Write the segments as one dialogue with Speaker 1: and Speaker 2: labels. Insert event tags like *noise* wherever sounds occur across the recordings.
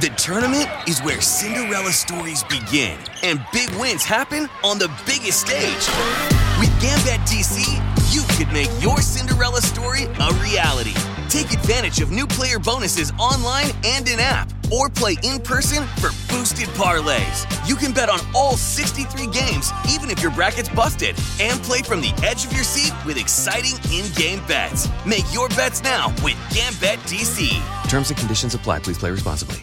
Speaker 1: The tournament is where Cinderella stories begin and big wins happen on the biggest stage. With Gambit DC, you could make your Cinderella story a reality. Take advantage of new player bonuses online and in app, or play in person for boosted parlays. You can bet on all 63 games, even if your bracket's busted, and play from the edge of your seat with exciting in game bets. Make your bets now with Gambit DC.
Speaker 2: Terms and conditions apply. Please play responsibly.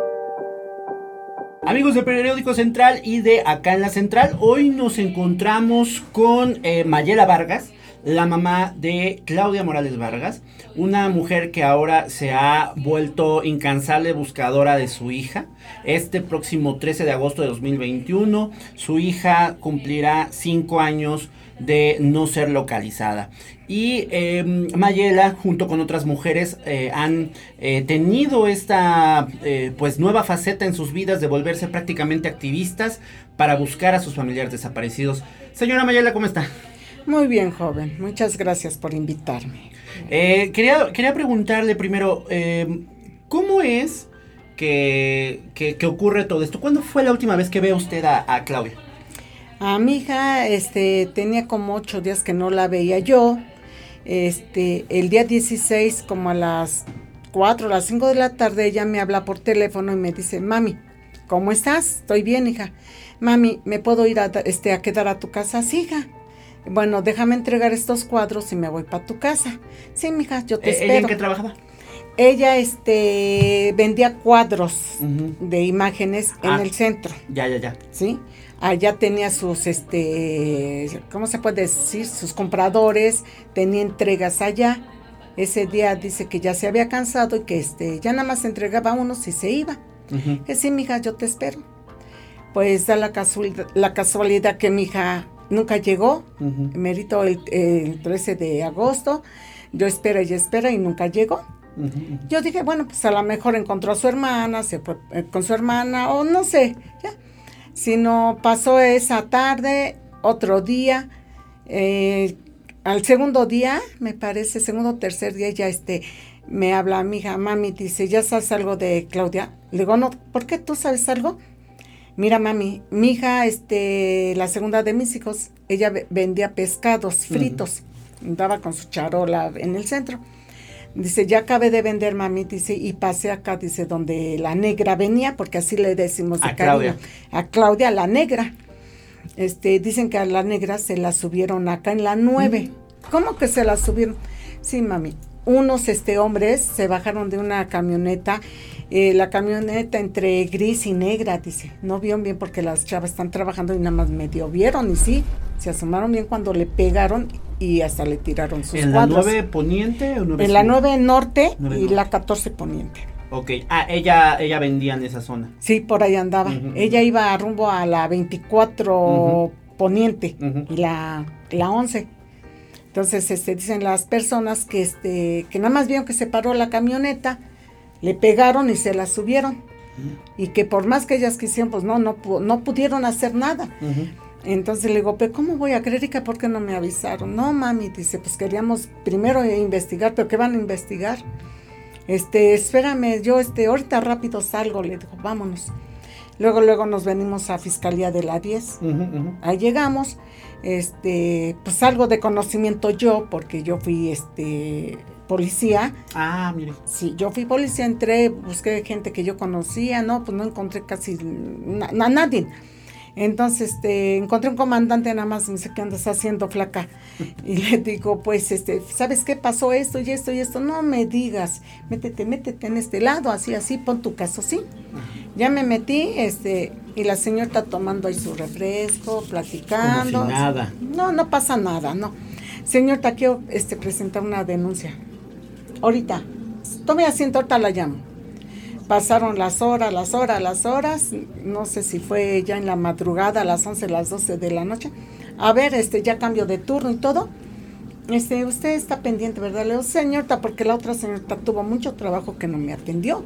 Speaker 3: Amigos de Periódico Central y de Acá en la Central, hoy nos encontramos con eh, Mayela Vargas, la mamá de Claudia Morales Vargas, una mujer que ahora se ha vuelto incansable buscadora de su hija. Este próximo 13 de agosto de 2021, su hija cumplirá 5 años de no ser localizada. Y eh, Mayela, junto con otras mujeres, eh, han eh, tenido esta eh, pues nueva faceta en sus vidas de volverse prácticamente activistas para buscar a sus familiares desaparecidos. Señora Mayela, ¿cómo está?
Speaker 4: Muy bien, joven. Muchas gracias por invitarme.
Speaker 3: Eh, quería, quería preguntarle primero, eh, ¿cómo es que, que- que ocurre todo esto? ¿Cuándo fue la última vez que ve usted a, a Claudia?
Speaker 4: A mi hija, este, tenía como ocho días que no la veía yo. Este, el día 16, como a las 4 o las 5 de la tarde, ella me habla por teléfono y me dice, mami, ¿cómo estás? Estoy bien, hija. Mami, ¿me puedo ir a, este, a quedar a tu casa? Sí, hija. Bueno, déjame entregar estos cuadros y me voy para tu casa. Sí, mija, yo te
Speaker 3: Eh,
Speaker 4: espero.
Speaker 3: ¿Ella en qué trabajaba?
Speaker 4: Ella este, vendía cuadros de imágenes
Speaker 3: Ah.
Speaker 4: en el centro,
Speaker 3: Ya, ya, ya.
Speaker 4: ¿sí? Allá tenía sus, este, ¿cómo se puede decir? Sus compradores, tenía entregas allá. Ese día dice que ya se había cansado y que este, ya nada más entregaba unos y se iba. Que sí, mija, yo te espero. Pues da la casualidad, la casualidad que mi hija nunca llegó.
Speaker 3: Ujú.
Speaker 4: Merito el, el 13 de agosto. Yo espera y espera y nunca llegó. Yo dije, bueno, pues a lo mejor encontró a su hermana, se fue eh, con su hermana, o no sé, ya. Si no pasó esa tarde, otro día, eh, al segundo día, me parece, segundo o tercer día, ya este, me habla mi hija, mami, dice, ¿ya sabes algo de Claudia? Le digo, no, ¿por qué tú sabes algo? Mira, mami, mi hija, este, la segunda de mis hijos, ella ve- vendía pescados fritos, andaba con su charola en el centro. Dice, ya acabé de vender, mami, dice, y pasé acá, dice, donde la negra venía, porque así le decimos de
Speaker 3: A
Speaker 4: cariño.
Speaker 3: Claudia.
Speaker 4: A Claudia, la negra. Este, dicen que a la negra se la subieron acá en la 9. ¿Cómo que se la subieron? Sí, mami. Unos este, hombres se bajaron de una camioneta, eh, la camioneta entre gris y negra, dice. No vieron bien porque las chavas están trabajando y nada más medio vieron y sí, se asomaron bien cuando le pegaron y hasta le tiraron sus
Speaker 3: ¿En la
Speaker 4: cuadros.
Speaker 3: 9 poniente o 9
Speaker 4: En la
Speaker 3: sur?
Speaker 4: 9 norte y
Speaker 3: norte.
Speaker 4: la 14 poniente.
Speaker 3: Ok. Ah, ella, ella vendía en esa zona.
Speaker 4: Sí, por ahí andaba. Ella iba rumbo a la 24
Speaker 3: Ujú.
Speaker 4: poniente y la, la 11. Entonces, este, dicen las personas que, este, que nada más vieron que se paró la camioneta, le pegaron y se la subieron. Y que por más que ellas quisieron, pues no, no, no pudieron hacer nada. Entonces le digo, pero ¿cómo voy a creer? ¿Por qué no me avisaron? No, mami, dice, pues queríamos primero investigar, pero ¿qué van a investigar? Este, espérame, yo este, ahorita rápido salgo, le digo, vámonos. Luego, luego nos venimos a Fiscalía de la 10.
Speaker 3: Ujú, ujú.
Speaker 4: Ahí llegamos, este, pues algo de conocimiento yo, porque yo fui este policía.
Speaker 3: Ah, mire.
Speaker 4: Sí, yo fui policía, entré, busqué gente que yo conocía, no, pues no encontré casi na- na- nadie. Entonces, este, encontré un comandante nada más, me dice, ¿qué andas haciendo, flaca? Y le digo, pues, este, ¿sabes qué pasó esto y esto y esto? No me digas, métete, métete en este lado, así, así, pon tu caso, sí. Ya me metí, este, y la señora está tomando ahí su refresco, platicando.
Speaker 3: Como si nada.
Speaker 4: No, no pasa nada, no. Señor, te quiero este, presentar una denuncia. Ahorita. Tome asiento, ahorita la llamo. Pasaron las horas, las horas, las horas. No sé si fue ya en la madrugada, a las 11, las 12 de la noche. a ver, este, ya cambio de turno y todo. Este, usted está pendiente, ¿verdad? Le digo, señorita, porque la otra señorita tuvo mucho trabajo que no me atendió.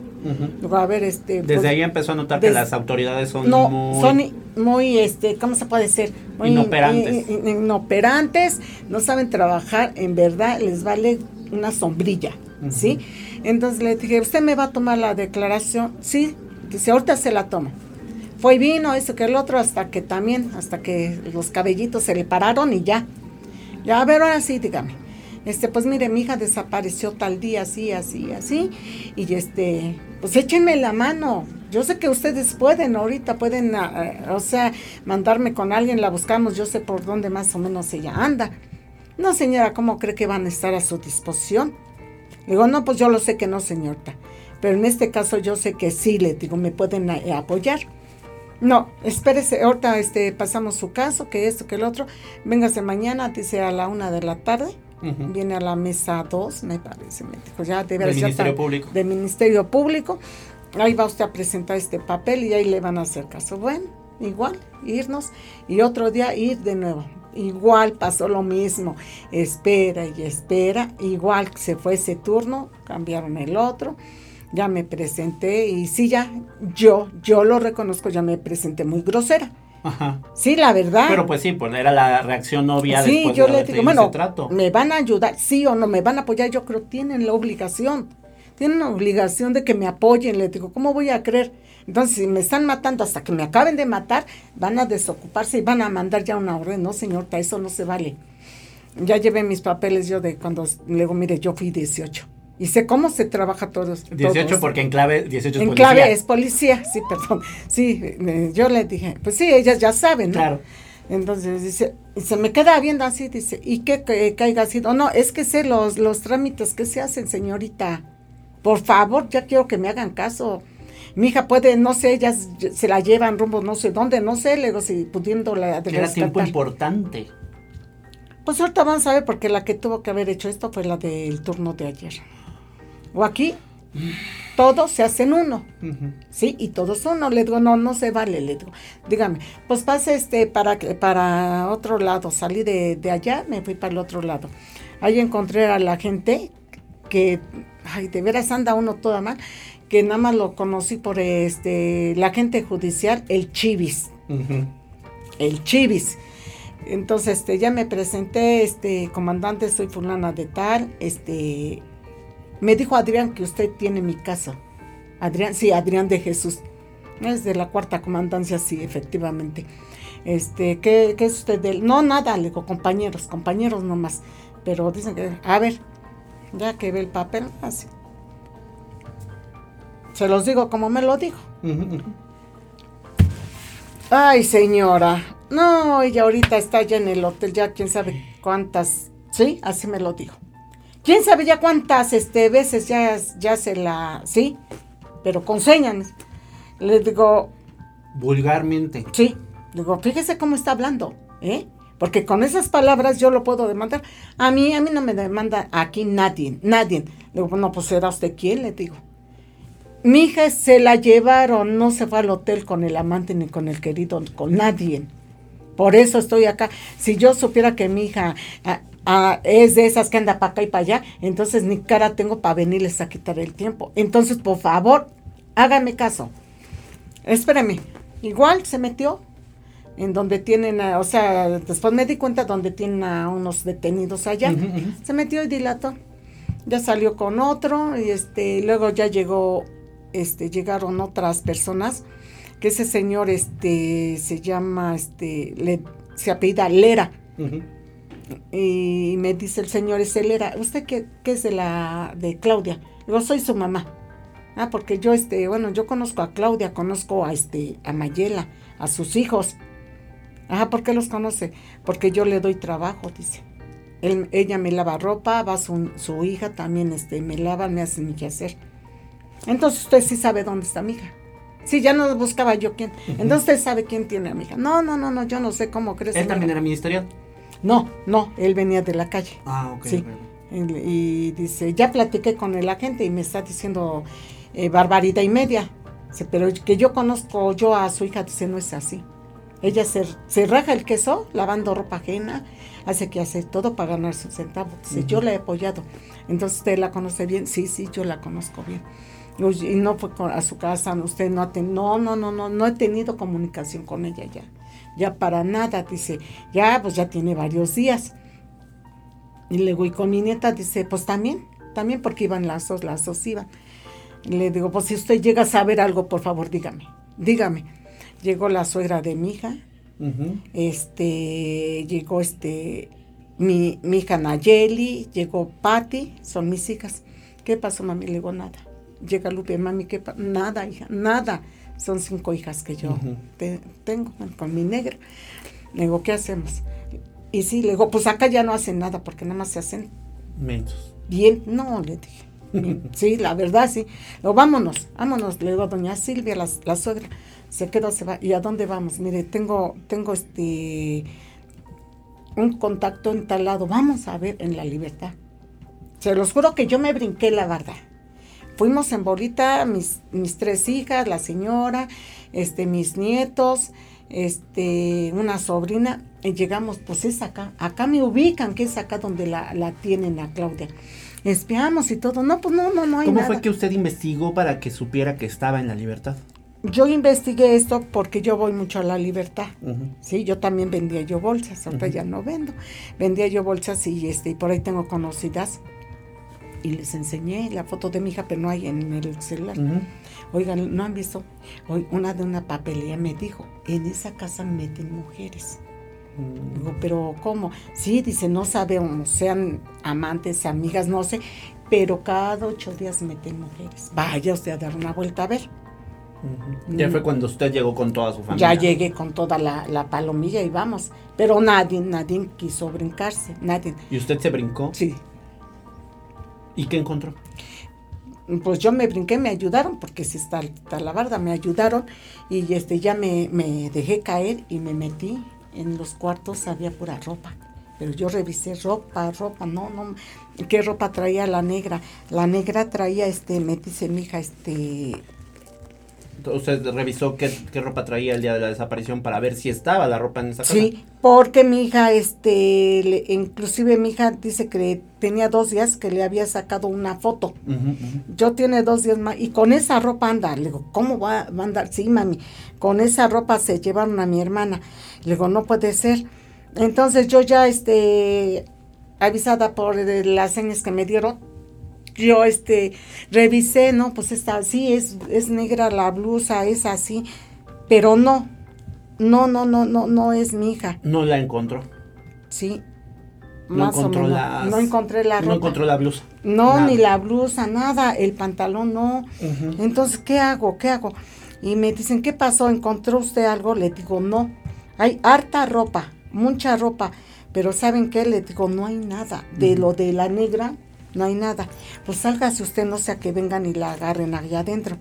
Speaker 4: Digo, a ver, este.
Speaker 3: Desde
Speaker 4: pues,
Speaker 3: ahí empezó a notar que las autoridades son
Speaker 4: no,
Speaker 3: muy...
Speaker 4: son muy, este, ¿cómo se puede decir? Muy
Speaker 3: Inoperantes.
Speaker 4: inoperantes, no saben trabajar, en verdad les vale una sombrilla, ¿sí? Entonces le dije, ¿usted me va a tomar la declaración? Sí, dice, ahorita se la toma. Fue y vino, eso que el otro, hasta que también, hasta que los cabellitos se le pararon y ya. Ya, a ver, ahora sí, dígame. Este, pues mire, mi hija desapareció tal día, así, así, así. Y este, pues échenme la mano. Yo sé que ustedes pueden, ahorita pueden, ah, ah, o sea, mandarme con alguien, la buscamos, yo sé por dónde más o menos ella anda. No, señora, ¿cómo cree que van a estar a su disposición? Le digo, no, pues yo lo sé que no, señorita. Pero en este caso yo sé que sí, le digo, me pueden eh, apoyar. No, espérese, ahorita este, pasamos su caso, que esto, que el otro. Véngase mañana, dice a la una de la tarde. Viene a la mesa 2, me parece. Me dijo, ya debe
Speaker 3: Del
Speaker 4: ser
Speaker 3: Ministerio Público.
Speaker 4: Del Ministerio Público. Ahí va usted a presentar este papel y ahí le van a hacer caso. Bueno, igual, irnos. Y otro día ir de nuevo. Igual pasó lo mismo. Espera y espera. Igual se fue ese turno, cambiaron el otro. Ya me presenté y sí, ya, yo, yo lo reconozco, ya me presenté muy grosera.
Speaker 3: Ajá.
Speaker 4: Sí, la verdad.
Speaker 3: Pero pues sí, pues era la reacción obvia
Speaker 4: Sí,
Speaker 3: después
Speaker 4: yo
Speaker 3: de
Speaker 4: le digo, bueno,
Speaker 3: trato.
Speaker 4: me van a ayudar, sí o no, me van a apoyar, yo creo tienen la obligación, tienen la obligación de que me apoyen, le digo, ¿cómo voy a creer? Entonces, si me están matando hasta que me acaben de matar, van a desocuparse y van a mandar ya una orden, no señorita, eso no se vale. Ya llevé mis papeles yo de cuando, le digo, mire, yo fui 18 y sé cómo se trabaja todos.
Speaker 3: 18
Speaker 4: todos.
Speaker 3: porque en clave 18 es
Speaker 4: En
Speaker 3: policía.
Speaker 4: clave es policía, sí, perdón. Sí, eh, yo le dije, pues sí, ellas ya saben, ¿no?
Speaker 3: Claro.
Speaker 4: Entonces dice, se me queda viendo así, dice, ¿y qué que, que haya sido? No, es que sé los, los trámites que se hacen, señorita. Por favor, ya quiero que me hagan caso. Mi hija puede, no sé, ellas se la llevan rumbo no sé dónde, no sé, le digo, si pudiendo la
Speaker 3: era tiempo
Speaker 4: rescatar.
Speaker 3: importante.
Speaker 4: Pues ahorita vamos a ver, porque la que tuvo que haber hecho esto fue la del turno de ayer. O aquí, todos se hacen uno. Sí, y todos uno, le digo, no, no se vale, le digo, dígame, pues pase este para, que- para otro lado, salí de, de allá, me fui para el otro lado. Ahí encontré a la gente que, ay, de veras anda uno toda mal, que nada más lo conocí por este, la gente judicial, el Chivis, el Chivis. Entonces, este, ya me presenté, este, comandante, soy fulana de tal, este, me dijo Adrián que usted tiene mi caso. Adrián, sí, Adrián de Jesús. Es de la cuarta comandancia, sí, efectivamente. Este, ¿qué, qué es usted de él? No, nada, le digo, compañeros, compañeros nomás. Pero dicen que, a ver, ya que ve el papel, así. Se los digo como me lo dijo. Ay, señora. No, ella ahorita está ya en el hotel, ya quién sabe cuántas. Sí, así me lo dijo. Quién sabe ya cuántas este, veces ya, ya se la. Sí, pero con señas. Le digo,
Speaker 3: Vulgarmente.
Speaker 4: sí. Digo, fíjese cómo está hablando, ¿eh? Porque con esas palabras yo lo puedo demandar. A mí, a mí no me demanda aquí nadie, nadie. Le digo, no, pues será usted quién, le digo. Mi hija se la llevaron, no se fue al hotel con el amante ni con el querido, con nadie. Por eso estoy acá. Si yo supiera que mi hija ah, ah, es de esas que anda para acá y para allá, entonces ni cara tengo para venirles a quitar el tiempo. Entonces, por favor, hágame caso. Espérame. Igual se metió en donde tienen, a- o sea, después me di cuenta donde tienen a unos detenidos allá. Se metió y dilató. Ya salió con otro y este, luego ya llegó, este, llegaron otras personas que ese señor, este, se llama, este, le, se apellida Lera. Y me dice el señor ese Lera, ¿usted qué, qué es de la, de Claudia? Digo, soy su mamá. Ah, porque yo, este, bueno, yo conozco a Claudia, conozco a, este, a Mayela, a sus hijos. Ajá, ¿por qué los conoce? Porque yo le doy trabajo, dice. Él- ella me lava ropa, va su, su hija también, este, me lava, me hace mi quehacer. Entonces usted sí sabe dónde está mi hija. Sí, ya no buscaba yo quién. Entonces usted sabe quién tiene a mi hija. No, no, no, no, yo no sé cómo crees.
Speaker 3: Él también era ministerial.
Speaker 4: No, no, él venía de la calle.
Speaker 3: Ah, ok.
Speaker 4: Sí. Y dice, ya platiqué con el agente y me está diciendo eh, barbaridad y media. Dice, pero que yo conozco yo a su hija, dice, no es así. Ella se, se raja el queso lavando ropa ajena, hace que hace todo para ganar su centavo. Dice, yo la he apoyado. Entonces, ¿usted la conoce bien? Sí, sí, yo la conozco bien. Y no fue a su casa, usted no ha tenido, no, no, no, no, no he tenido comunicación con ella ya. Ya para nada, dice, ya, pues ya tiene varios días. Y luego, y con mi nieta dice, pues también, también porque iban las dos, las dos iban. Y le digo, pues si usted llega a saber algo, por favor, dígame, dígame. Llegó la suegra de mi hija, este, llegó este, mi, mi hija Nayeli, llegó Patti, son mis hijas. ¿Qué pasó, mami? Le digo, nada. Llega Lupe, mami, ¿qué pasó? Nada, hija, nada. Son cinco hijas que yo te- tengo con mi negra. Le digo, ¿qué hacemos? Y sí, le digo, pues acá ya no hacen nada porque nada más se hacen bien. No, le dije. Bien. *laughs* Sí, la verdad, sí. Lo vámonos, vámonos. Le digo a doña Silvia, la, la suegra, se quedó, se va. ¿Y a dónde vamos? Mire, tengo, tengo este un contacto en tal lado. Vamos a ver en la libertad. Se los juro que yo me brinqué la verdad. Fuimos en bolita, mis, mis tres hijas, la señora, este, mis nietos, este, una sobrina, y llegamos, pues es acá, acá me ubican, que es acá donde la, la tienen a Claudia. Espiamos y todo, no, pues no, no, no hay
Speaker 3: ¿Cómo
Speaker 4: nada.
Speaker 3: fue que usted investigó para que supiera que estaba en la libertad?
Speaker 4: Yo investigué esto porque yo voy mucho a la libertad. Sí, yo también vendía yo bolsas, ahorita ya no vendo. Vendía yo bolsas y este, y por ahí tengo conocidas. Y les enseñé la foto de mi hija, pero no hay en el celular.
Speaker 3: Ujú.
Speaker 4: Oigan, ¿no han visto? Hoy una de una papelería me dijo, en esa casa meten mujeres. Digo, pero ¿cómo? Sí, dice, no sabemos, sean amantes, amigas, no sé, pero cada ocho días meten mujeres. Vaya usted a dar una vuelta a ver.
Speaker 3: Ujú. Ya fue cuando usted llegó con toda su familia.
Speaker 4: Ya llegué con toda la, la palomilla y vamos. Pero nadie, nadie quiso brincarse, nadie.
Speaker 3: ¿Y usted se brincó?
Speaker 4: Sí,
Speaker 3: ¿Y qué encontró?
Speaker 4: pues yo me brinqué, me ayudaron, porque si está, la barda, me ayudaron y este ya me, me dejé caer y me metí en los cuartos, había pura ropa. Pero yo revisé ropa, ropa, no, no, ¿qué ropa traía la negra? La negra traía, este, me dice mi hija, este,
Speaker 3: ¿Usted revisó qué, qué ropa traía el día de la desaparición para ver si estaba la ropa en esa casa?
Speaker 4: Sí, porque mi hija, este, le- inclusive mi hija dice que tenía dos días que le había sacado una foto. Yo tiene dos días más y con esa ropa anda. Le digo, ¿cómo va, va a andar? Sí, mami, con esa ropa se llevaron a mi hermana. Le digo, no puede ser. Entonces yo ya, este, avisada por eh, las señas que me dieron, yo, este, revisé, no, pues está así, es, es negra la blusa, es así, pero no, no, no, no, no, no es mi hija,
Speaker 3: No la encontró.
Speaker 4: sí.
Speaker 3: No
Speaker 4: más o
Speaker 3: encontró
Speaker 4: menos.
Speaker 3: las-
Speaker 4: No encontré la ropa.
Speaker 3: No encontró la blusa.
Speaker 4: No,
Speaker 3: Nada.
Speaker 4: ni la blusa, nada, el pantalón no. Entonces, ¿qué hago? ¿Qué hago? Y me dicen, ¿qué pasó? ¿Encontró usted algo? Le digo, no. Hay harta ropa, mucha ropa. Pero ¿saben qué? Le digo, no hay nada. De lo de la negra, no hay nada. Pues sálgase usted, no sea que vengan y la agarren allá adentro.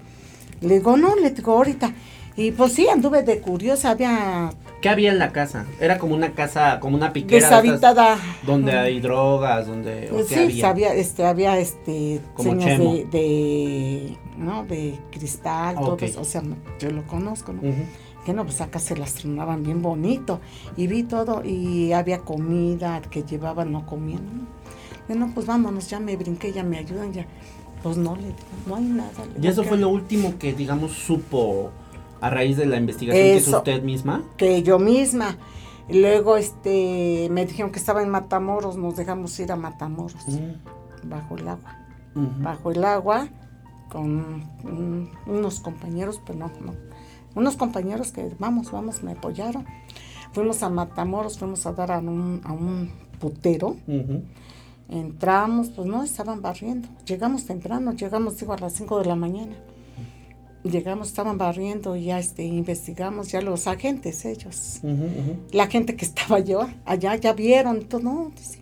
Speaker 4: Le digo, no, le digo, ahorita. Y pues sí, anduve de curiosa, había
Speaker 3: ¿Qué había en la casa? Era como una casa, como una piquera. estas
Speaker 4: deshabitada.
Speaker 3: Donde hay drogas, donde... ¿o
Speaker 4: Pues sí,
Speaker 3: había?
Speaker 4: este, había este,
Speaker 3: Como
Speaker 4: señas de, de, ¿no? de cristal, todo
Speaker 3: Ok.
Speaker 4: eso, o sea, yo lo conozco, ¿no? Que no, pues acá se las tronaban bien bonito. Y vi todo, y había comida que llevaban, no comían. ¿No? Y no, pues vámonos, ya me brinqué, ya me ayudan, ya. Pues no, le digo, no hay nada.
Speaker 3: Y eso
Speaker 4: ¿qué
Speaker 3: fue lo último que, digamos, supo a raíz de la investigación que hizo usted misma.
Speaker 4: que yo misma. Luego este me dijeron que estaba en Matamoros, nos dejamos ir a Matamoros, bajo el agua. Bajo el agua con un- unos compañeros, pero no, no, unos compañeros que vamos, vamos, me apoyaron. Fuimos a Matamoros, fuimos a dar a un, a un putero.
Speaker 3: Ujú.
Speaker 4: Entramos, pues no, estaban barriendo. Llegamos temprano, llegamos, digo, a las 5 de la mañana. Llegamos, estaban barriendo y ya este, investigamos, ya los agentes, ellos. La gente que estaba yo allá, ya vieron, todo, no, dice.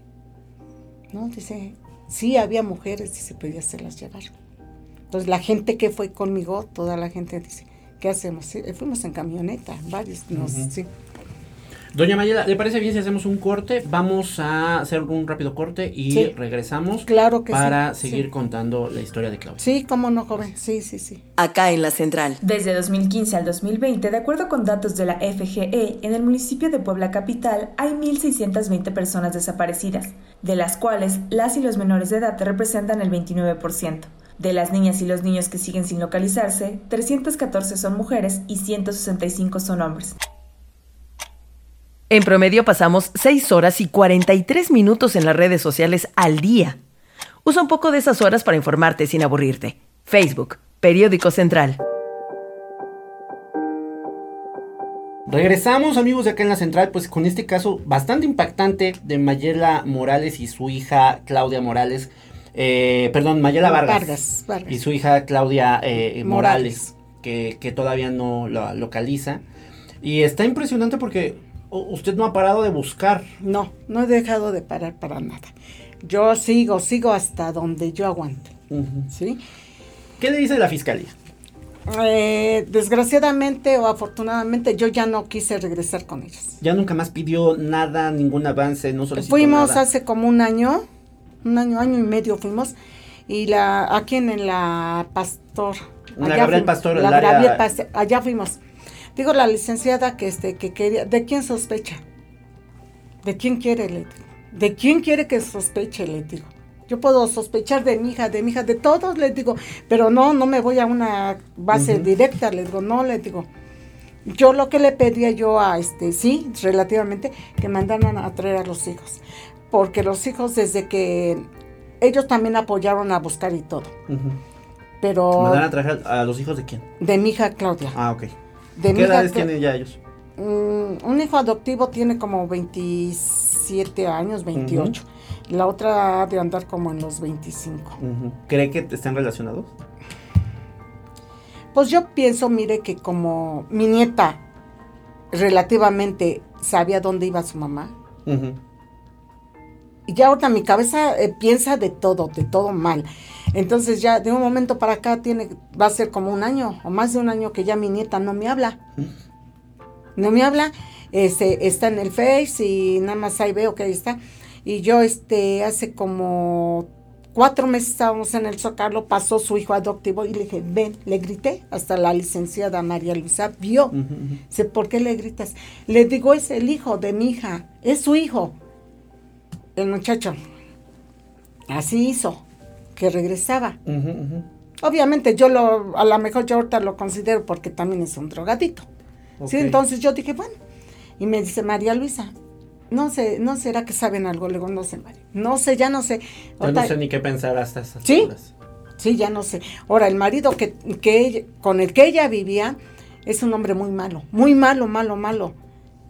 Speaker 4: No, dice, sí había mujeres, dice, pero ya se las llevaron. Entonces la gente que fue conmigo, toda la gente dice, ¿qué hacemos? Sí, eh, fuimos en camioneta, varios, nos,
Speaker 3: Ujú.
Speaker 4: sí.
Speaker 3: Doña Mayela, ¿le parece bien si hacemos un corte? Vamos a hacer un rápido corte y
Speaker 4: Sí.
Speaker 3: regresamos
Speaker 4: Claro que sí,
Speaker 3: para
Speaker 4: sí.
Speaker 3: seguir contando la historia de Claudia.
Speaker 4: Sí, cómo no, joven. Sí, sí, sí.
Speaker 5: Acá en la central.
Speaker 6: Desde 2015 al 2020, de acuerdo con datos de la FGE, en el municipio de Puebla Capital hay 1.620 personas desaparecidas, de las cuales las y los menores de edad representan el 29%. De las niñas y los niños que siguen sin localizarse, 314 son mujeres y 165 son hombres.
Speaker 5: En promedio pasamos 6 horas y 43 minutos en las redes sociales al día. Usa un poco de esas horas para informarte sin aburrirte. Facebook, Periódico Central.
Speaker 3: Regresamos amigos de acá en la central, pues con este caso bastante impactante de Mayela Morales y su hija Claudia Morales, eh, perdón, Mayela Vargas,
Speaker 4: Vargas, Vargas.
Speaker 3: y su hija Claudia eh, Morales,
Speaker 4: Morales.
Speaker 3: que, que todavía no la localiza. Y está impresionante porque usted no ha parado de buscar.
Speaker 4: No, no he dejado de parar para nada. Yo sigo, sigo hasta donde yo aguante. ¿Sí?
Speaker 3: ¿Qué le dice la fiscalía?
Speaker 4: Eh, desgraciadamente o afortunadamente yo ya no quise regresar con ellos.
Speaker 3: Ya nunca más pidió nada, ningún avance, no solicitó
Speaker 4: Fuimos
Speaker 3: nada.
Speaker 4: hace como un año, un año, año y medio fuimos, y la, aquí en, en la Pastor.
Speaker 3: La
Speaker 4: allá
Speaker 3: Gabriel
Speaker 4: fuimos,
Speaker 3: Pastor,
Speaker 4: la
Speaker 3: área-
Speaker 4: Gabriel Pastor, allá fuimos. Digo, la licenciada que este, que quería, ¿de quién sospecha? ¿De quién quiere, le digo? ¿De quién quiere que sospeche, le digo? Yo puedo sospechar de mi hija, de mi hija, de todos, les digo, pero no, no me voy a una base directa, les digo, no, les digo. Yo lo que le pedía yo a este, sí, relativamente, que mandaran a traer a los hijos. Porque los hijos desde que ellos también apoyaron a buscar y todo.
Speaker 3: Ujú.
Speaker 4: Pero
Speaker 3: ¿Mandar a traer a los hijos de quién?
Speaker 4: de mi hija Claudia.
Speaker 3: Ah, ok.
Speaker 4: De
Speaker 3: ¿Qué edades tienen ya ellos?
Speaker 4: Mm, un hijo adoptivo tiene como 27 años, 28. La otra ha de andar como en los 25.
Speaker 3: Ujú. ¿Cree que están relacionados?
Speaker 4: Pues yo pienso, mire, que como mi nieta relativamente sabía dónde iba su mamá, y ya ahorita mi cabeza eh, piensa de todo, de todo mal. Entonces ya de un momento para acá tiene, va a ser como un año o más de un año que ya mi nieta no me habla. No me habla, este, está en el Face y nada más ahí veo que ahí está. Y yo este hace como cuatro meses estábamos en el Zócalo, pasó su hijo adoptivo y le dije, ven, le grité, hasta la licenciada María Luisa vio. Dice, ¿por qué le gritas? Le digo, es el hijo de mi hija, es su hijo. El muchacho. Así hizo, que regresaba. Obviamente yo lo, a lo mejor yo ahorita lo considero porque también es un drogadito. Sí, entonces yo dije, bueno. Y me dice María Luisa, no sé, no será que saben algo. Le digo, no sé, María. No sé, ya no sé.
Speaker 3: Ya
Speaker 4: Ahorita-
Speaker 3: no sé ni qué pensar hasta esas
Speaker 4: ¿Sí? Sí, ya no sé. Ahora, el marido que, que ella- con el que ella vivía es un hombre muy malo, muy malo, malo, malo.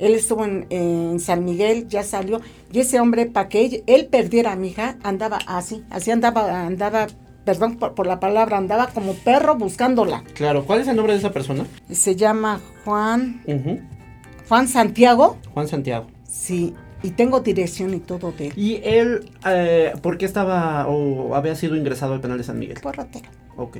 Speaker 4: Él estuvo en, en San Miguel, ya salió, y ese hombre, para que él perdiera a mi hija, andaba así, así andaba, andaba, perdón por, por la palabra, andaba como perro buscándola.
Speaker 3: Claro, ¿cuál es el nombre de esa persona?
Speaker 4: Se llama Juan. Juan Santiago,
Speaker 3: Juan Santiago.
Speaker 4: sí, y tengo dirección y todo de él.
Speaker 3: ¿Y él eh, por qué estaba o había sido ingresado al penal de San Miguel?
Speaker 4: Por ratero.
Speaker 3: Ok.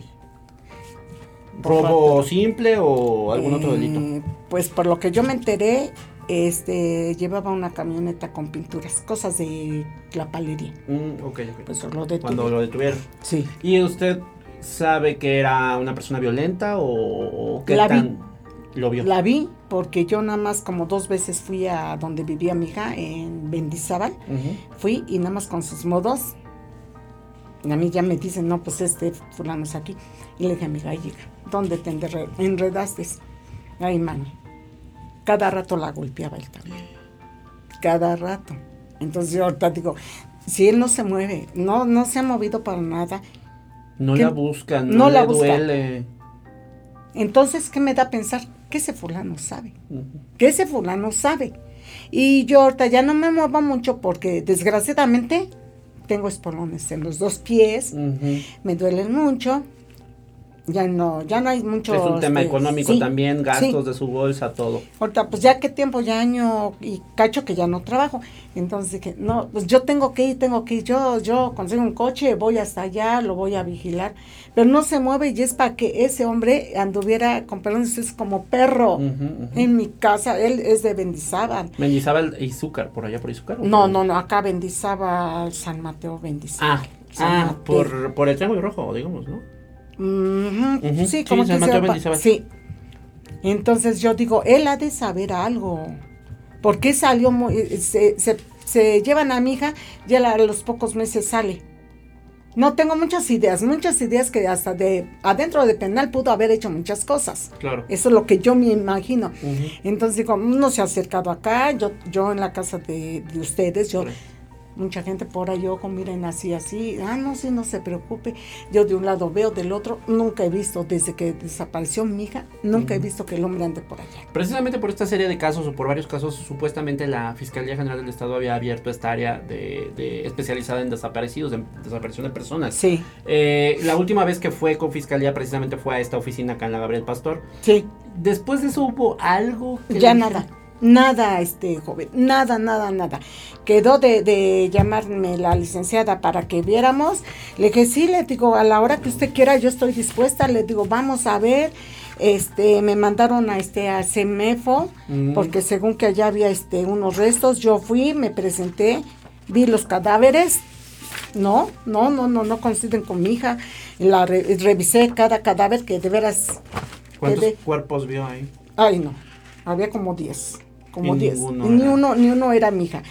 Speaker 3: ¿Robo simple o algún otro
Speaker 4: Eh,
Speaker 3: delito?
Speaker 4: Pues por lo que yo me enteré, este llevaba una camioneta con pinturas, cosas de la palería.
Speaker 3: Mm, ok, ok.
Speaker 4: Pues lo
Speaker 3: Cuando lo detuvieron.
Speaker 4: Sí.
Speaker 3: ¿Y usted sabe que era una persona violenta o, o qué
Speaker 4: La vi.
Speaker 3: tan lo vio?
Speaker 4: La vi porque yo nada más como dos veces fui a donde vivía mi hija en Bendizábal. Fui y nada más con sus modos. A mí ya me dicen, no, pues este fulano es aquí. Y le dije, amiga, ay, hija, ¿dónde te enredaste? Ay, mami. Cada rato la golpeaba él también. Cada rato. Entonces yo ahorita digo, si él no se mueve, no, no se ha movido para nada,
Speaker 3: No la buscan, no,
Speaker 4: No
Speaker 3: le
Speaker 4: la busca.
Speaker 3: duele.
Speaker 4: entonces, ¿qué me da a pensar? Que ese fulano sabe. Que ese fulano sabe. Y yo ahorita ya no me muevo mucho porque desgraciadamente tengo espolones en los dos pies, me duelen mucho. Ya no, ya no hay mucho.
Speaker 3: Es un tema
Speaker 4: este,
Speaker 3: económico
Speaker 4: sí,
Speaker 3: también, gastos
Speaker 4: sí.
Speaker 3: de su bolsa, todo.
Speaker 4: Ahorita, pues ya qué tiempo, ya año y cacho que ya no trabajo. Entonces dije, no, pues yo tengo que ir, tengo que ir. Yo, yo consigo un coche, voy hasta allá, lo voy a vigilar. Pero no se mueve y es para que ese hombre anduviera con perdón, es como perro en mi casa. Él es de Bendizábal.
Speaker 3: Mendizábal y Izúcar, por allá por Izúcar. ¿o
Speaker 4: No, no, no, acá Bendizábal, San Mateo Bendizábal.
Speaker 3: Ah, ah por, por el Triángulo Rojo, digamos, ¿no?
Speaker 4: Ujú, Sí,
Speaker 3: sí,
Speaker 4: como
Speaker 3: San
Speaker 4: que
Speaker 3: Mateo.
Speaker 4: Sí. Entonces yo digo, él ha de saber algo. ¿Por qué salió? muy- eh, se, se, se llevan a mi hija y a los pocos meses sale. No tengo muchas ideas, muchas ideas que hasta de adentro de penal pudo haber hecho muchas cosas.
Speaker 3: Claro.
Speaker 4: Eso es lo que yo me imagino. Entonces digo, no se ha acercado acá, yo, yo en la casa de, de ustedes, yo,
Speaker 3: Sí.
Speaker 4: Mucha gente por ahí, ojo, miren así, así, ah, no, sí, no se preocupe. Yo de un lado veo, del otro, nunca he visto, desde que desapareció mi hija, nunca he visto que el hombre ande por allá.
Speaker 3: Precisamente por esta serie de casos o por varios casos, supuestamente la Fiscalía General del Estado había abierto esta área de, de- especializada en desaparecidos, en desaparición de personas.
Speaker 4: Sí,
Speaker 3: Eh, la última vez que fue con Fiscalía precisamente fue a esta oficina acá en la Gabriel Pastor.
Speaker 4: sí,
Speaker 3: Después de eso hubo algo que
Speaker 4: ya nada. Nada, este joven, nada, nada, nada. Quedó de, de llamarme la licenciada para que viéramos. Le dije, sí, le digo, a la hora que usted quiera, yo estoy dispuesta. Le digo, vamos a ver. Este, me mandaron a este a CEMEFO, porque según que allá había este unos restos, yo fui, me presenté, vi los cadáveres. No, no, no, no, no coinciden con mi hija. La re- revisé cada cadáver que de veras
Speaker 3: ¿Cuántos cuerpos vio ahí?
Speaker 4: Ay, no. Había como 10. Como
Speaker 3: Y
Speaker 4: 10.
Speaker 3: ninguno
Speaker 4: Ni
Speaker 3: era.
Speaker 4: uno, ni uno era mi hija.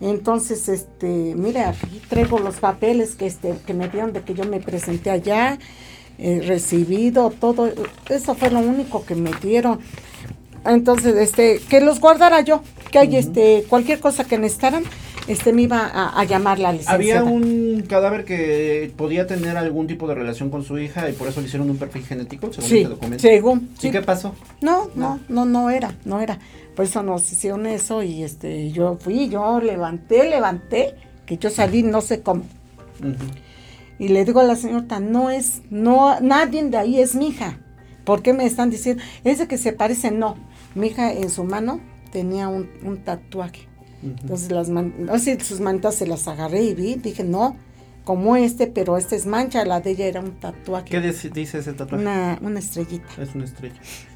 Speaker 4: Entonces, este, mire, aquí traigo los papeles que este, que me dieron de que yo me presenté allá, eh, recibido, todo. Eso fue lo único que me dieron. Entonces, este, que los guardara yo, que hay este, cualquier cosa que necesitaran, este, me iba a, a llamar la licenciada.
Speaker 3: Había un cadáver que podía tener algún tipo de relación con su hija y por eso le hicieron un perfil genético, según
Speaker 4: Sí,
Speaker 3: este documento.
Speaker 4: según.
Speaker 3: ¿Y
Speaker 4: sí.
Speaker 3: qué pasó?
Speaker 4: No, no, no, no era, no era. Por eso nos hicieron eso y este, yo fui, yo levanté, levanté, que yo salí, no sé cómo. Y le digo a la señorita, no es, no, nadie de ahí es mi hija. ¿Por qué me están diciendo? Es de que se parece, no. Mi hija en su mano tenía un, un tatuaje. Entonces las man- sé, sus manitas se las agarré y vi, dije, no, como este, pero este es mancha, la de ella era un tatuaje.
Speaker 3: ¿Qué dice ese tatuaje?
Speaker 4: Una, una estrellita.
Speaker 3: Es una estrella.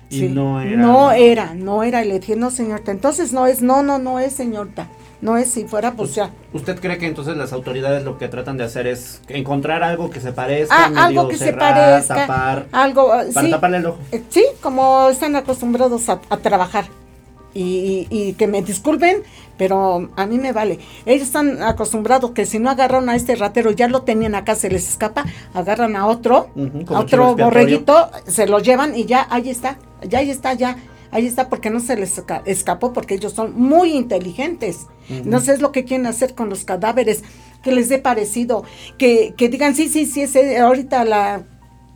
Speaker 3: Y
Speaker 4: Sí.
Speaker 3: no era.
Speaker 4: No era, no era. Y le dije, no, señorita. Entonces no es, no, no, no es, señorita. No es, si fuera, pues ya.
Speaker 3: ¿Usted cree que entonces las autoridades lo que tratan de hacer es encontrar algo que se parezca,
Speaker 4: Ah,
Speaker 3: medio
Speaker 4: algo que se parezca.
Speaker 3: tapar,
Speaker 4: Algo, ah,
Speaker 3: para
Speaker 4: sí.
Speaker 3: taparle el ojo?
Speaker 4: Eh, Sí, como están acostumbrados a, a trabajar. Y, y- que me disculpen, pero a mí me vale. Ellos están acostumbrados que si no agarran a este ratero, ya lo tenían acá, se les escapa, agarran a otro, a otro borreguito, se lo llevan y ya, ahí está, ya ahí está, ya. Ahí está porque no se les esca- escapó, porque ellos son muy inteligentes. No sé es lo que quieren hacer con los cadáveres, que les dé parecido, que, que digan, sí, sí, sí, ese, ahorita la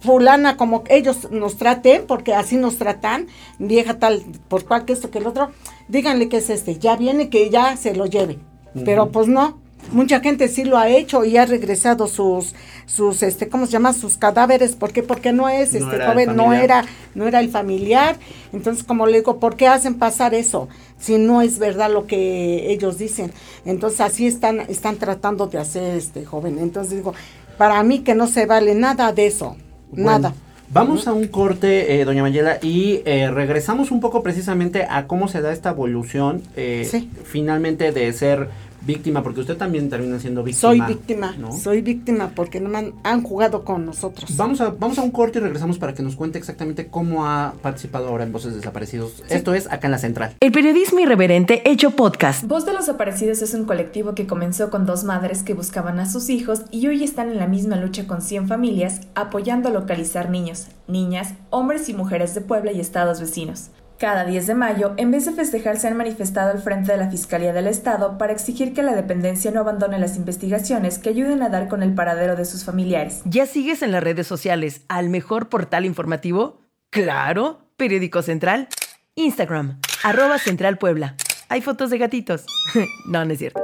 Speaker 4: fulana como ellos nos traten, porque así nos tratan, vieja tal, por cual que esto que el otro, díganle que es este, ya viene que ya se lo lleve. Pero pues no, mucha gente sí lo ha hecho y ha regresado sus, sus, este, ¿cómo se llama? Sus cadáveres, ¿por qué? Porque no es,
Speaker 3: No
Speaker 4: este joven, no era, no era el familiar. Entonces, como le digo, ¿por qué hacen pasar eso? Si no es verdad lo que ellos dicen. Entonces, así están, están tratando de hacer este joven. Entonces digo, para mí que no se vale nada de eso.
Speaker 3: Bueno,
Speaker 4: Nada.
Speaker 3: Vamos a un corte, eh, doña Mayela, y eh, regresamos un poco precisamente a cómo se da esta evolución eh,
Speaker 4: Sí.
Speaker 3: finalmente de ser víctima, porque usted también termina siendo víctima.
Speaker 4: Soy víctima,
Speaker 3: ¿no?
Speaker 4: soy víctima porque no me han, han jugado con nosotros.
Speaker 3: Vamos a, vamos a un corte y regresamos para que nos cuente exactamente cómo ha participado ahora en Voces Desaparecidos. Esto es acá en la central.
Speaker 5: El periodismo irreverente hecho podcast.
Speaker 6: Voz de los Desaparecidos es un colectivo que comenzó con dos madres que buscaban a sus hijos y hoy están en la misma lucha con 100 familias, apoyando a localizar niños, niñas, hombres y mujeres de Puebla y estados vecinos. Cada 10 de mayo, en vez de festejar, se han manifestado al frente de la Fiscalía del Estado para exigir que la dependencia no abandone las investigaciones que ayuden a dar con el paradero de sus familiares.
Speaker 5: ¿Ya sigues en las redes sociales al mejor portal informativo? Claro, Periódico Central. Instagram, arroba Central Puebla. Hay fotos de gatitos. *laughs* no, no es cierto.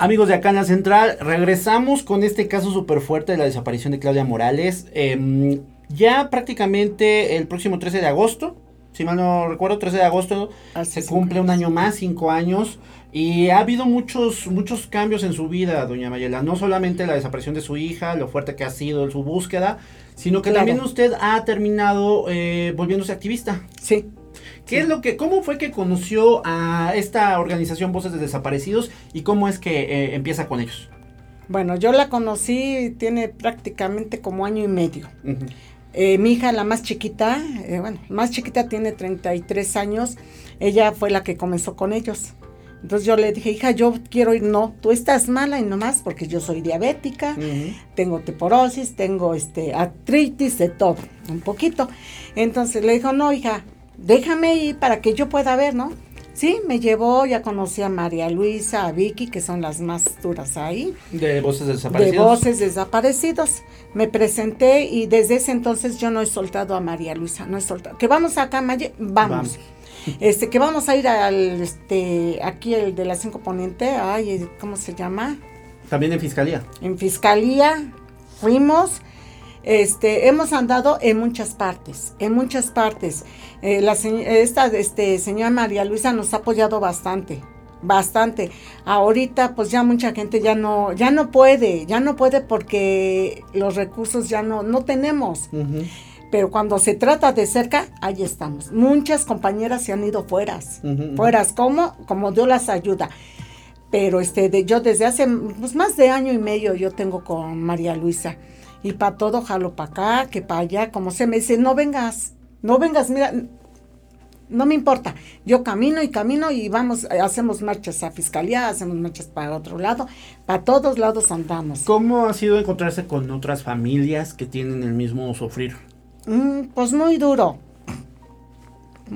Speaker 3: Amigos de acá en la central, regresamos con este caso súper fuerte de la desaparición de Claudia Morales. Em, Ya prácticamente el próximo 13 de agosto, si mal no recuerdo, 13 de agosto se cumple un año más, cinco años. Y ha habido muchos, muchos cambios en su vida, doña Mayela. No solamente la desaparición de su hija, lo fuerte que ha sido su búsqueda, sino que
Speaker 4: Claro.
Speaker 3: también usted ha terminado eh, volviéndose activista.
Speaker 4: Sí.
Speaker 3: ¿Qué es lo que, cómo fue que conoció a esta organización Voces de Desaparecidos y cómo es que eh, empieza con ellos?
Speaker 4: Bueno, yo la conocí, tiene prácticamente como año y medio. Eh, mi hija, la más chiquita, eh, bueno, más chiquita tiene 33 años, ella fue la que comenzó con ellos. Entonces yo le dije, hija, yo quiero ir, no, tú estás mala y no más porque yo soy diabética, tengo teporosis, tengo este artritis, de todo, un poquito. Entonces le dijo, no, hija, déjame ir para que yo pueda ver, ¿no? Sí, me llevó, ya conocí a María Luisa, a Vicky, que son las más duras ahí
Speaker 3: De Voces de
Speaker 4: de voces desaparecidos. Me presenté y desde ese entonces yo no he soltado a María Luisa, no he soltado. Que vamos acá, Maye, vamos.
Speaker 3: Vamos. *laughs*
Speaker 4: Este, que vamos a ir al, este, aquí el de la cinco poniente, ay, ¿cómo se llama?
Speaker 3: También en Fiscalía.
Speaker 4: En fiscalía, fuimos, este, hemos andado en muchas partes, en muchas partes. Eh, la esta, este, señora María Luisa nos ha apoyado bastante, bastante. Ahorita, pues ya mucha gente ya no, ya no puede, ya no puede porque los recursos ya no, no tenemos. Pero cuando se trata de cerca, ahí estamos. Muchas compañeras se han ido fueras,
Speaker 3: Ujú.
Speaker 4: fueras, ¿cómo? Como Dios las ayuda. Pero este, de, yo desde hace pues, más de año y medio yo tengo con María Luisa. Y para todo jalo para acá, que para allá, como se me dice, no vengas, no vengas, mira, no me importa. Yo camino y camino y vamos, hacemos marchas a fiscalía, hacemos marchas para otro lado, para todos lados andamos.
Speaker 3: ¿Cómo ha sido encontrarse con otras familias que tienen el mismo sufrir?
Speaker 4: Mm, pues muy duro.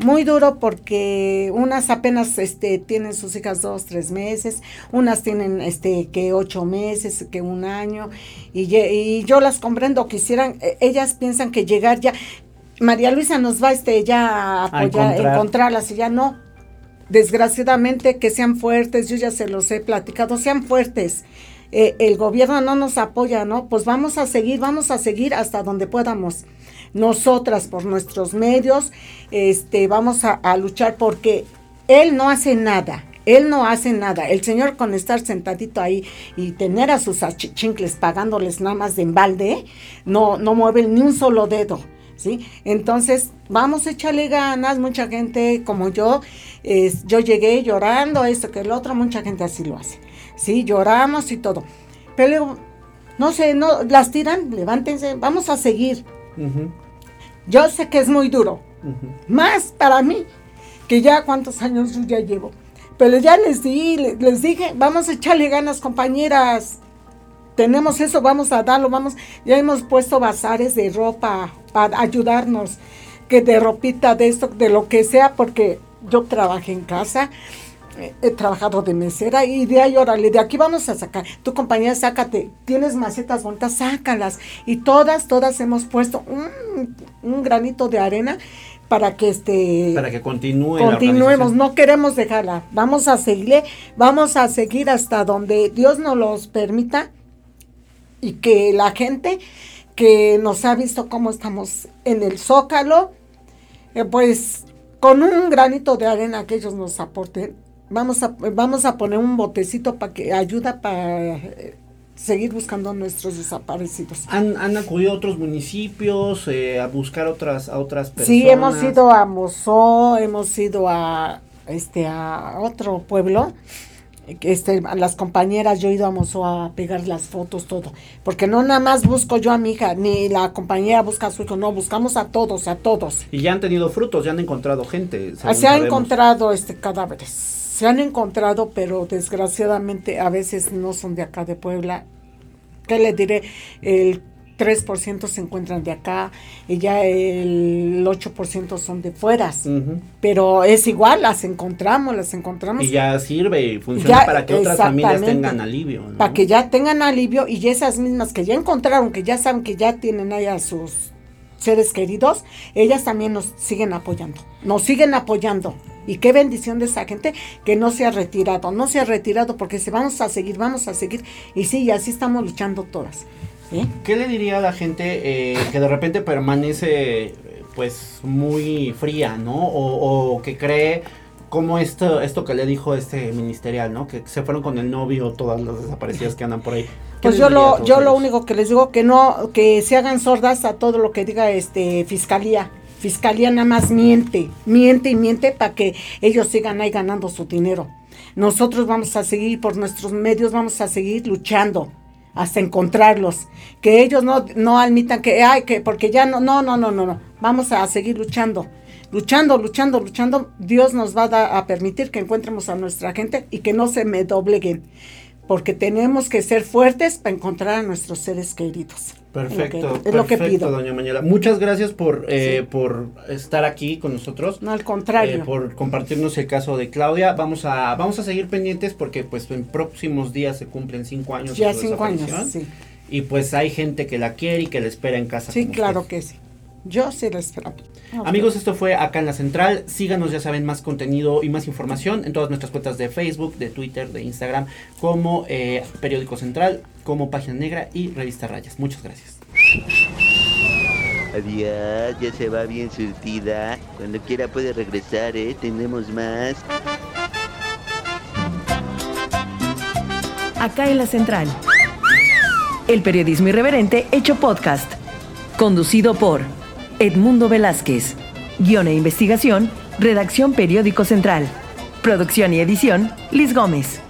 Speaker 4: Muy duro porque unas apenas este, tienen sus hijas dos, tres meses, unas tienen este que ocho meses, que un año, y, yo las comprendo, quisieran, eh, ellas piensan que llegar ya, María Luisa nos va este ya a
Speaker 3: A
Speaker 4: apoyar,
Speaker 3: encontrar.
Speaker 4: encontrarlas, y ya no. Desgraciadamente que sean fuertes, yo ya se los he platicado, sean fuertes. Eh, el gobierno no nos apoya, ¿no? Pues vamos a seguir, vamos a seguir hasta donde podamos. Nosotras por nuestros medios, este, vamos a, luchar porque él no hace nada. Él no hace nada. El señor con estar sentadito ahí y tener a sus achichincles pagándoles nada más de embalde, no, no mueve ni un solo dedo. ¿Sí? Entonces, vamos a echarle ganas, mucha gente como yo, yo llegué llorando, esto que el otro, mucha gente así lo hace, ¿sí? Lloramos y todo. Pero no sé, no, las tiran, levántense, vamos a seguir. Yo sé que es muy duro, más para mí, que ya cuántos años yo ya llevo. Pero ya les di, le- les dije, vamos a echarle ganas, compañeras. Tenemos eso, vamos a darlo, vamos. Ya hemos puesto bazares de ropa para ayudarnos, que de ropita, de esto, de lo que sea, porque yo trabajé en casa, he trabajado de mesera y de ahí, órale, de aquí vamos a sacar. Tu compañera, sácate, tienes macetas bonitas, sácalas. Y todas, todas hemos puesto un, un granito de arena para que este
Speaker 3: Para que continúe.
Speaker 4: continuemos, no queremos dejarla, vamos a seguirle, vamos a seguir hasta donde Dios nos los permita y que la gente que nos ha visto cómo estamos en el zócalo, eh, pues con un granito de arena que ellos nos aporten, vamos a, vamos a poner un botecito para que ayuda para eh, seguir buscando a nuestros desaparecidos.
Speaker 3: ¿Han, han acudido a otros municipios eh, a buscar otras, a otras personas?
Speaker 4: Sí, hemos ido a Mozó, hemos ido a este a otro pueblo. Este, a las compañeras, yo he ido a Mozó a pegar las fotos, todo. Porque no nada más busco yo a mi hija, ni la compañera busca a su hijo, no, buscamos a todos, a todos.
Speaker 3: Y ya han tenido frutos, ya han encontrado gente.
Speaker 4: Se han
Speaker 3: sabemos.
Speaker 4: encontrado este cadáveres, se han encontrado, pero desgraciadamente a veces no son de acá de Puebla. ¿Qué le diré? El 3% se encuentran de acá y ya el 8% son de fueras. Pero es igual, las encontramos, las encontramos.
Speaker 3: Y ya sirve y funciona
Speaker 4: Ya,
Speaker 3: para que otras familias tengan alivio. ¿no?
Speaker 4: Para que ya tengan alivio y esas mismas que ya encontraron, que ya saben que ya tienen ahí a sus seres queridos, ellas también nos siguen apoyando, nos siguen apoyando. Y qué bendición de esa gente que no se ha retirado, no se ha retirado porque se vamos a seguir, vamos a seguir. Y sí, y así estamos luchando todas. ¿eh?
Speaker 3: ¿Qué le diría a la gente eh, que de repente permanece pues muy fría, ¿no? O, o que cree como esto, esto que le dijo este ministerial, ¿no? Que se fueron con el novio todas las desaparecidas que andan por ahí. ¿Qué
Speaker 4: Pues yo lo, yo lo único que les digo que no, que se hagan sordas a todo lo que diga este fiscalía. Fiscalía nada más miente, miente y miente para que ellos sigan ahí ganando su dinero. Nosotros vamos a seguir por nuestros medios, vamos a seguir luchando hasta encontrarlos. Que ellos no, no admitan que, ay, que porque ya no, no, no, no, no, no. Vamos a seguir luchando. Luchando, luchando, luchando, Dios nos va a, a permitir que encontremos a nuestra gente y que no se me dobleguen, porque tenemos que ser fuertes para encontrar a nuestros seres queridos.
Speaker 3: Perfecto,
Speaker 4: Es lo que, es lo que
Speaker 3: perfecto,
Speaker 4: pido.
Speaker 3: doña Mañela. Muchas gracias por, eh, por estar aquí con nosotros.
Speaker 4: No, al contrario.
Speaker 3: eh, por compartirnos el caso de Claudia. Vamos a, vamos a seguir pendientes porque pues en próximos días se cumplen cinco años.
Speaker 4: ya
Speaker 3: de
Speaker 4: cinco años, sí.
Speaker 3: Y pues hay gente que la quiere y que la espera en casa.
Speaker 4: Sí, claro
Speaker 3: usted.
Speaker 4: que sí. Yo sí la espero.
Speaker 3: Amigos, esto fue acá en la central. Síganos, ya saben, más contenido y más información en todas nuestras cuentas de Facebook, de Twitter, de Instagram, como eh, Periódico Central, como Página Negra y Revista Rayas. Muchas gracias.
Speaker 7: Adiós, ya se va bien surtida. Cuando quiera puede regresar, ¿eh? Tenemos más.
Speaker 5: Acá en la central. El periodismo irreverente hecho podcast. Conducido por Edmundo Velázquez. Guión e investigación, redacción Periódico Central. Producción y edición, Liz Gómez.